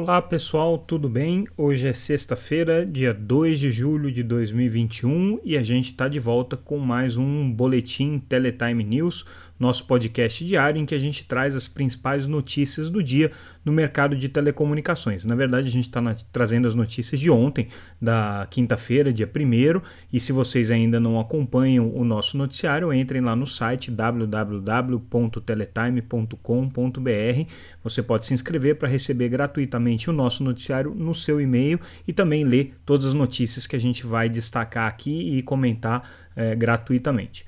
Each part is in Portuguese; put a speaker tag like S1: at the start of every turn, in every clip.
S1: Olá pessoal, tudo bem? Hoje é sexta-feira, dia 2 de julho de 2021 e a gente está de volta com mais um Boletim Teletime News, nosso podcast diário em que a gente traz as principais notícias do dia no mercado de telecomunicações. Na verdade, a gente está trazendo as notícias de ontem, da quinta-feira, dia 1 e se vocês ainda não acompanham o nosso noticiário, entrem lá no site www.teletime.com.br. Você pode se inscrever para receber gratuitamente o nosso noticiário no seu e-mail e também ler todas as notícias que a gente vai destacar aqui e comentar é, gratuitamente.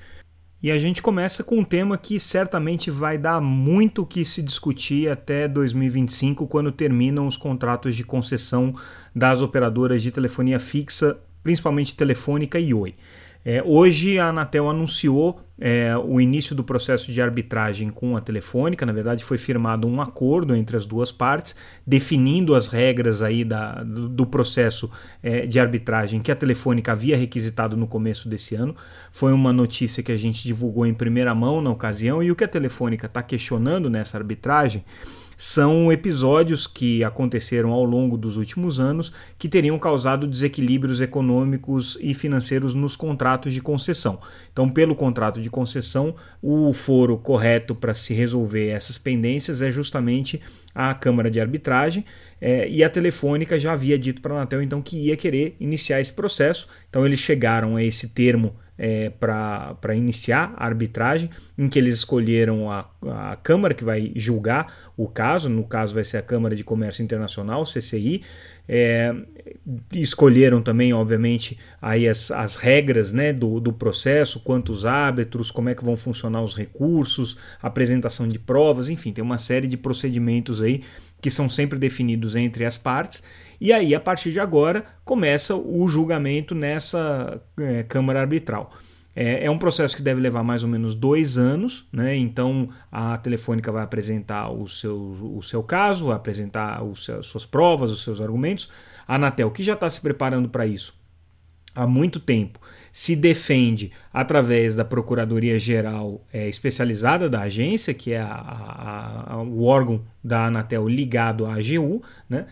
S1: E a gente começa com um tema que certamente vai dar muito o que se discutir até 2025, quando terminam os contratos de concessão das operadoras de telefonia fixa, principalmente Telefônica e Oi. É, hoje a Anatel anunciou é, o início do processo de arbitragem com a Telefônica. Na verdade, foi firmado um acordo entre as duas partes, definindo as regras aí da, do, processo é, de arbitragem que a Telefônica havia requisitado no começo desse ano. Foi uma notícia que a gente divulgou em primeira mão na ocasião, e o que a Telefônica está questionando nessa arbitragem são episódios que aconteceram ao longo dos últimos anos que teriam causado desequilíbrios econômicos e financeiros nos contratos de concessão. Então, pelo contrato de concessão, o foro correto para se resolver essas pendências é justamente a Câmara de Arbitragem. É, e a Telefônica já havia dito para a Anatel então que ia querer iniciar esse processo. Então eles chegaram a esse termo é, para iniciar a arbitragem, em que eles escolheram a, a Câmara que vai julgar o caso, no caso vai ser a Câmara de Comércio Internacional, CCI, é, escolheram também, obviamente, aí as, as regras né, do, do processo, quantos árbitros, como é que vão funcionar os recursos, apresentação de provas, enfim, tem uma série de procedimentos aí que são sempre definidos entre as partes e aí, a partir de agora, começa o julgamento nessa é, Câmara Arbitral. É, é, um processo que deve levar mais ou menos dois anos, né? então a Telefônica vai apresentar o seu, o seu caso, vai apresentar os suas provas, os seus argumentos. A Anatel, que já está se preparando para isso há muito tempo, se defende através da Procuradoria Geral é, especializada da agência, que é a, a, a, o órgão da Anatel ligado à AGU, né?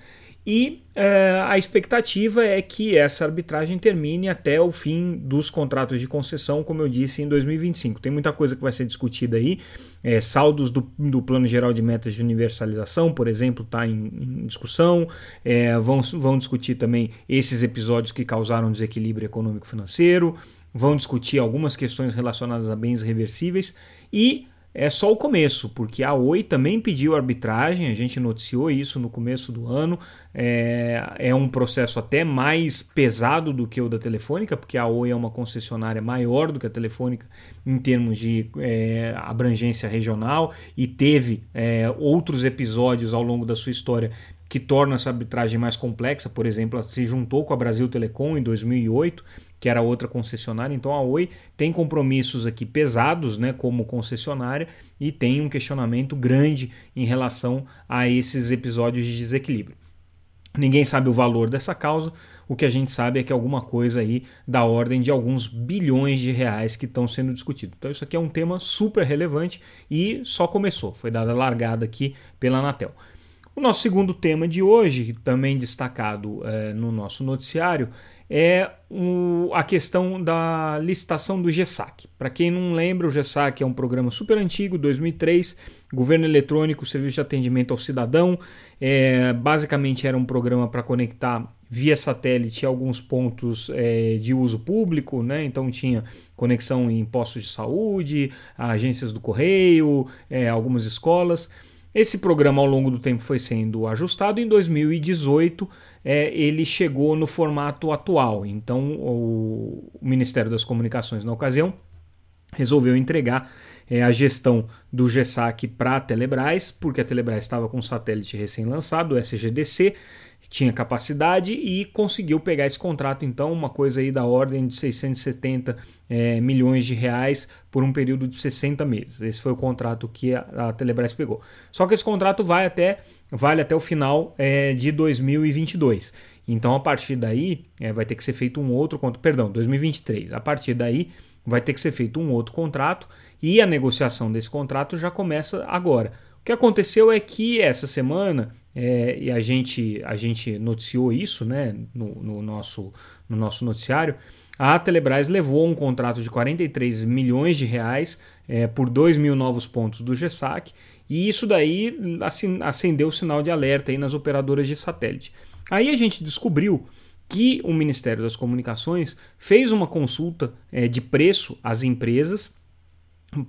S1: E é, a expectativa é que essa arbitragem termine até o fim dos contratos de concessão, como eu disse, em 2025. Tem muita coisa que vai ser discutida aí. É, saldos do, do, Plano Geral de Metas de Universalização, por exemplo, está em, em, discussão. É, vão, vão discutir também esses episódios que causaram desequilíbrio econômico-financeiro. Vão discutir algumas questões relacionadas a bens reversíveis. E é só o começo, porque a Oi também pediu arbitragem, a gente noticiou isso no começo do ano. É, é, um processo até mais pesado do que o da Telefônica, porque a Oi é uma concessionária maior do que a Telefônica em termos de é, abrangência regional e teve é, outros episódios ao longo da sua história que tornam essa arbitragem mais complexa. Por exemplo, ela se juntou com a Brasil Telecom em 2008 que era outra concessionária. Então a Oi tem compromissos aqui pesados, né, como concessionária e tem um questionamento grande em relação a esses episódios de desequilíbrio. Ninguém sabe o valor dessa causa. O que a gente sabe é que alguma coisa aí da ordem de alguns bilhões de reais que estão sendo discutidos. Então isso aqui é um tema super relevante e só começou. Foi dada largada aqui pela Anatel. O nosso segundo tema de hoje, também destacado é, no nosso noticiário, é o, a questão da licitação do GESAC. Para quem não lembra, o GESAC é um programa super antigo, 2003, Governo Eletrônico, Serviço de Atendimento ao Cidadão. É, basicamente era um programa para conectar via satélite alguns pontos é, de uso público, né? então tinha conexão em postos de saúde, agências do correio, é, algumas escolas. Esse programa ao longo do tempo foi sendo ajustado. Em 2018, é, ele chegou no formato atual. Então, o, o Ministério das Comunicações, na ocasião, resolveu entregar é, a gestão do GESAC para a Telebrás, porque a Telebrás estava com um satélite recém-lançado, o SGDC, tinha capacidade e conseguiu pegar esse contrato, então, uma coisa aí da ordem de 670 é, milhões de reais por um período de 60 meses. Esse foi o contrato que a, a Telebrás pegou. Só que esse contrato vai até, vale até o final é, de 2022. Então, a partir daí, é, vai ter que ser feito um outro contrato, perdão, 2023. A partir daí, vai ter que ser feito um outro contrato e a negociação desse contrato já começa agora. O que aconteceu é que essa semana é, e a gente, a gente noticiou isso né, no, no, nosso, no nosso noticiário, a Telebrás levou um contrato de 43 milhões de reais é, por 2 mil novos pontos do GESAC, e isso daí acendeu o sinal de alerta aí nas operadoras de satélite. Aí a gente descobriu que o Ministério das Comunicações fez uma consulta é, de preço às empresas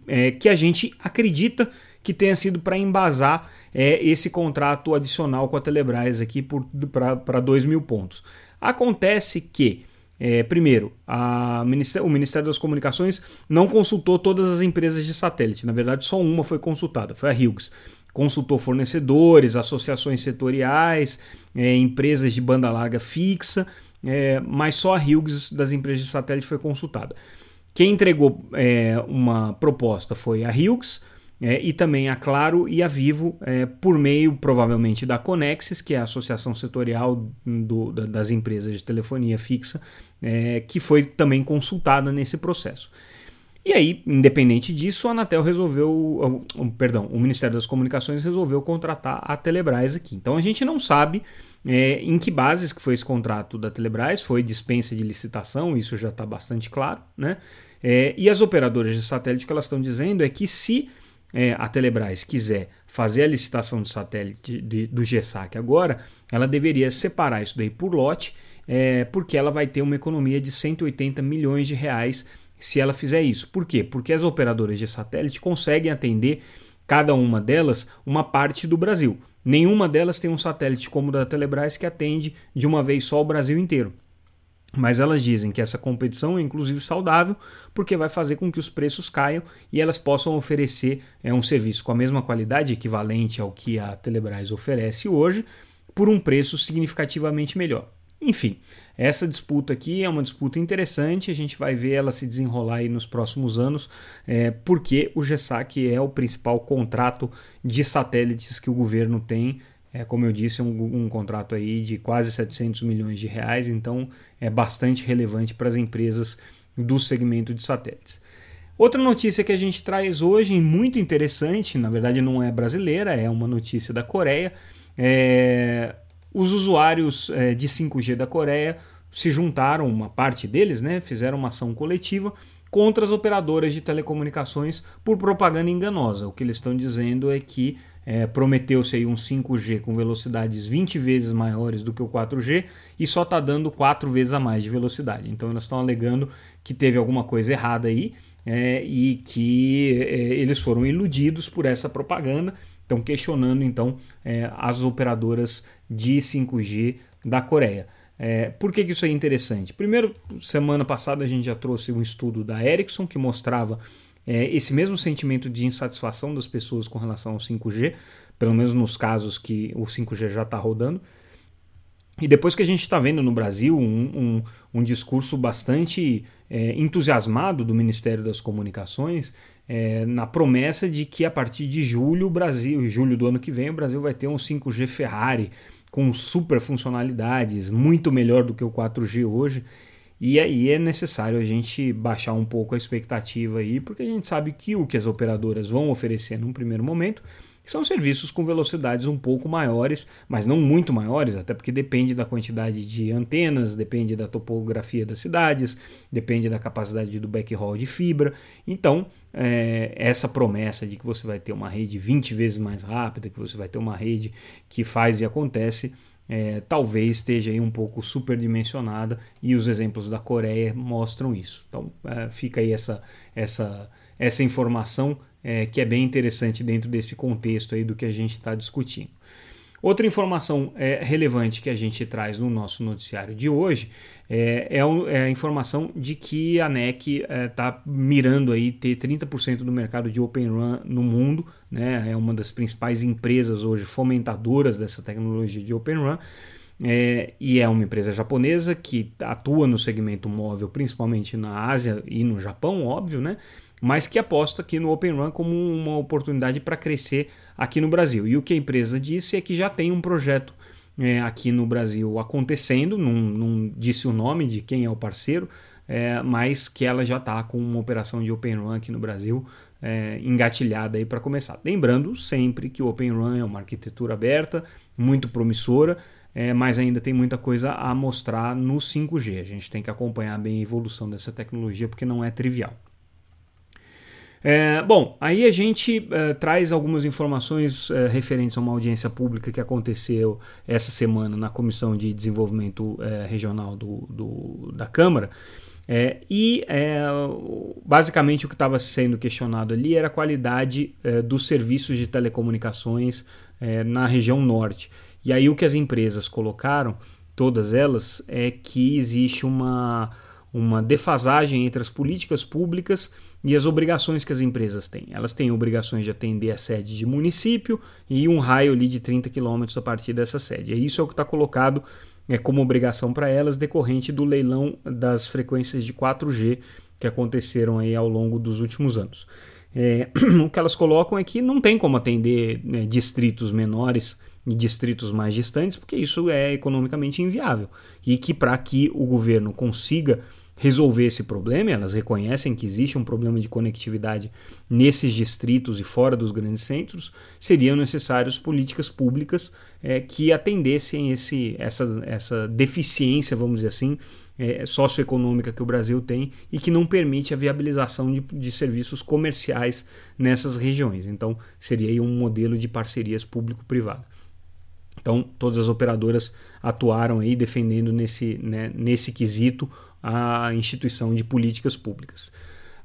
S1: é, que a gente acredita que tenha sido para embasar é, esse contrato adicional com a Telebrás aqui para 2 mil pontos. Acontece que, é, primeiro, Ministério, o Ministério das Comunicações não consultou todas as empresas de satélite, na verdade, só uma foi consultada, foi a Hughes. Consultou fornecedores, associações setoriais, é, empresas de banda larga fixa, é, mas só a Hughes das empresas de satélite foi consultada. Quem entregou é, uma proposta foi a Hughes, é, e também a Claro e a Vivo, é, por meio provavelmente da Conexis, que é a associação setorial do, das empresas de telefonia fixa, é, que foi também consultada nesse processo. E aí, independente disso, a Anatel resolveu, perdão, o Ministério das Comunicações resolveu contratar a Telebrás aqui. Então a gente não sabe é, em que bases que foi esse contrato da Telebrás, foi dispensa de licitação, isso já está bastante claro, né? É, e as operadoras de satélite que elas estão dizendo é que se é, a Telebrás quiser fazer a licitação de satélite de, do GSAC agora, ela deveria separar isso daí por lote, é, porque ela vai ter uma economia de 180 milhões de reais se ela fizer isso. Por quê? Porque as operadoras de satélite conseguem atender cada uma delas uma parte do Brasil. Nenhuma delas tem um satélite como o da Telebrás que atende de uma vez só o Brasil inteiro. Mas elas dizem que essa competição é inclusive saudável, porque vai fazer com que os preços caiam e elas possam oferecer é, um serviço com a mesma qualidade, equivalente ao que a Telebrás oferece hoje, por um preço significativamente melhor. Enfim, essa disputa aqui é uma disputa interessante, a gente vai ver ela se desenrolar aí nos próximos anos, é, porque o GESAC é o principal contrato de satélites que o governo tem é, como eu disse, um, um, contrato aí de quase 700 milhões de reais, então é bastante relevante para as empresas do segmento de satélites. Outra notícia que a gente traz hoje, muito interessante, na verdade não é brasileira, é uma notícia da Coreia. É, os usuários é, de 5G da Coreia se juntaram, uma parte deles, né, fizeram uma ação coletiva contra as operadoras de telecomunicações por propaganda enganosa. O que eles estão dizendo é que é, prometeu-se um 5G com velocidades 20 vezes maiores do que o 4G e só está dando 4 vezes a mais de velocidade. Então elas estão alegando que teve alguma coisa errada aí é, e que é, eles foram iludidos por essa propaganda. Estão questionando então é, as operadoras de 5G da Coreia. É, por que, que, isso é interessante? Primeiro, semana passada a gente já trouxe um estudo da Ericsson que mostrava é, esse mesmo sentimento de insatisfação das pessoas com relação ao 5G, pelo menos nos casos que o 5G já está rodando. E depois que a gente está vendo no Brasil um, um, um discurso bastante é, entusiasmado do Ministério das Comunicações, é, na promessa de que a partir de julho, o Brasil, julho do ano que vem, o Brasil vai ter um 5G Ferrari com super funcionalidades, muito melhor do que o 4G hoje. E aí é necessário a gente baixar um pouco a expectativa aí, porque a gente sabe que o que as operadoras vão oferecer num primeiro momento são serviços com velocidades um pouco maiores, mas não muito maiores, até porque depende da quantidade de antenas, depende da topografia das cidades, depende da capacidade do backhaul de fibra. Então, é, essa promessa de que você vai ter uma rede 20 vezes mais rápida, que você vai ter uma rede que faz e acontece, é, talvez esteja aí um pouco superdimensionada e os exemplos da Coreia mostram isso. Então é, fica aí essa, essa, essa informação é, que é bem interessante dentro desse contexto aí do que a gente está discutindo. Outra informação é, relevante que a gente traz no nosso noticiário de hoje é, é, é a informação de que a NEC está é, mirando aí ter 30% do mercado de Open Run no mundo, né? é uma das principais empresas hoje fomentadoras dessa tecnologia de Open Run. É, e é uma empresa japonesa que atua no segmento móvel, principalmente na Ásia e no Japão, óbvio, né? Mas que aposta aqui no Open Run como uma oportunidade para crescer aqui no Brasil. E o que a empresa disse é que já tem um projeto é, aqui no Brasil acontecendo, não, não, disse o nome de quem é o parceiro, é, mas que ela já está com uma operação de Open Run aqui no Brasil é, engatilhada aí para começar. Lembrando sempre que o Open Run é uma arquitetura aberta, muito promissora, é, mas ainda tem muita coisa a mostrar no 5G. A gente tem que acompanhar bem a evolução dessa tecnologia porque não é trivial. É, bom, aí a gente é, traz algumas informações é, referentes a uma audiência pública que aconteceu essa semana na Comissão de Desenvolvimento é, Regional do, do, da Câmara. É, e é, basicamente o que estava sendo questionado ali era a qualidade dos serviços de telecomunicações na região norte. E aí o que as empresas colocaram, todas elas, é que existe uma uma defasagem entre as políticas públicas e as obrigações que as empresas têm. Elas têm obrigações de atender a sede de município e um raio ali de 30 quilômetros a partir dessa sede. E isso é o que está colocado é, como obrigação para elas decorrente do leilão das frequências de 4G que aconteceram aí ao longo dos últimos anos. É, o que elas colocam é que não tem como atender né, distritos menores e distritos mais distantes, porque isso é economicamente inviável. E que para que o governo consiga resolver esse problema, elas reconhecem que existe um problema de conectividade nesses distritos e fora dos grandes centros, seriam necessárias políticas públicas é, que atendessem esse, essa, essa deficiência, vamos dizer assim, é, socioeconômica que o Brasil tem e que não permite a viabilização de, de serviços comerciais nessas regiões. Então, seria um modelo de parcerias público-privada. Então, todas as operadoras atuaram aí defendendo nesse, né, nesse quesito a instituição de políticas públicas.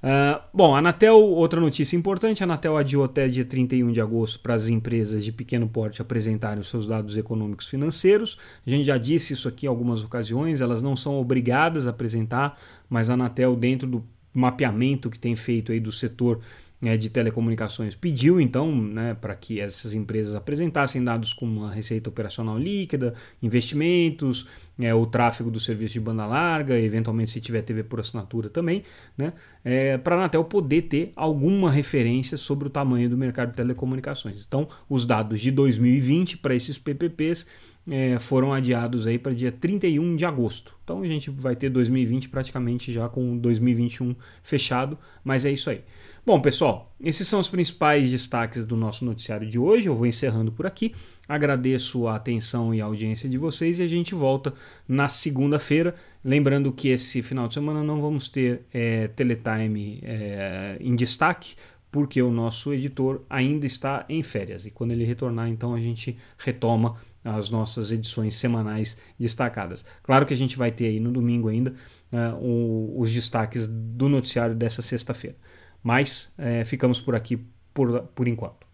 S1: Uh, bom, a Anatel, outra notícia importante, a Anatel adiou até dia 31 de agosto para as empresas de pequeno porte apresentarem os seus dados econômicos financeiros. A gente já disse isso aqui em algumas ocasiões, elas não são obrigadas a apresentar, mas a Anatel, dentro do mapeamento que tem feito aí do setor né, de telecomunicações pediu então né, para que essas empresas apresentassem dados como a receita operacional líquida, investimentos, é, o tráfego do serviço de banda larga, eventualmente se tiver TV por assinatura também, né, é, para a Anatel poder ter alguma referência sobre o tamanho do mercado de telecomunicações. Então, os dados de 2020 para esses PPPs é, foram adiados aí para dia 31 de agosto. Então a gente vai ter 2020 praticamente já com 2021 fechado, mas é isso aí. Bom, pessoal, esses são os principais destaques do nosso noticiário de hoje. Eu vou encerrando por aqui. Agradeço a atenção e a audiência de vocês e a gente volta na segunda-feira. Lembrando que esse final de semana não vamos ter é, Teletime é, em destaque, porque o nosso editor ainda está em férias. E quando ele retornar, então a gente retoma as nossas edições semanais destacadas. Claro que a gente vai ter aí no domingo ainda uh, o, os destaques do noticiário dessa sexta-feira. Mas é, ficamos por aqui por, por enquanto.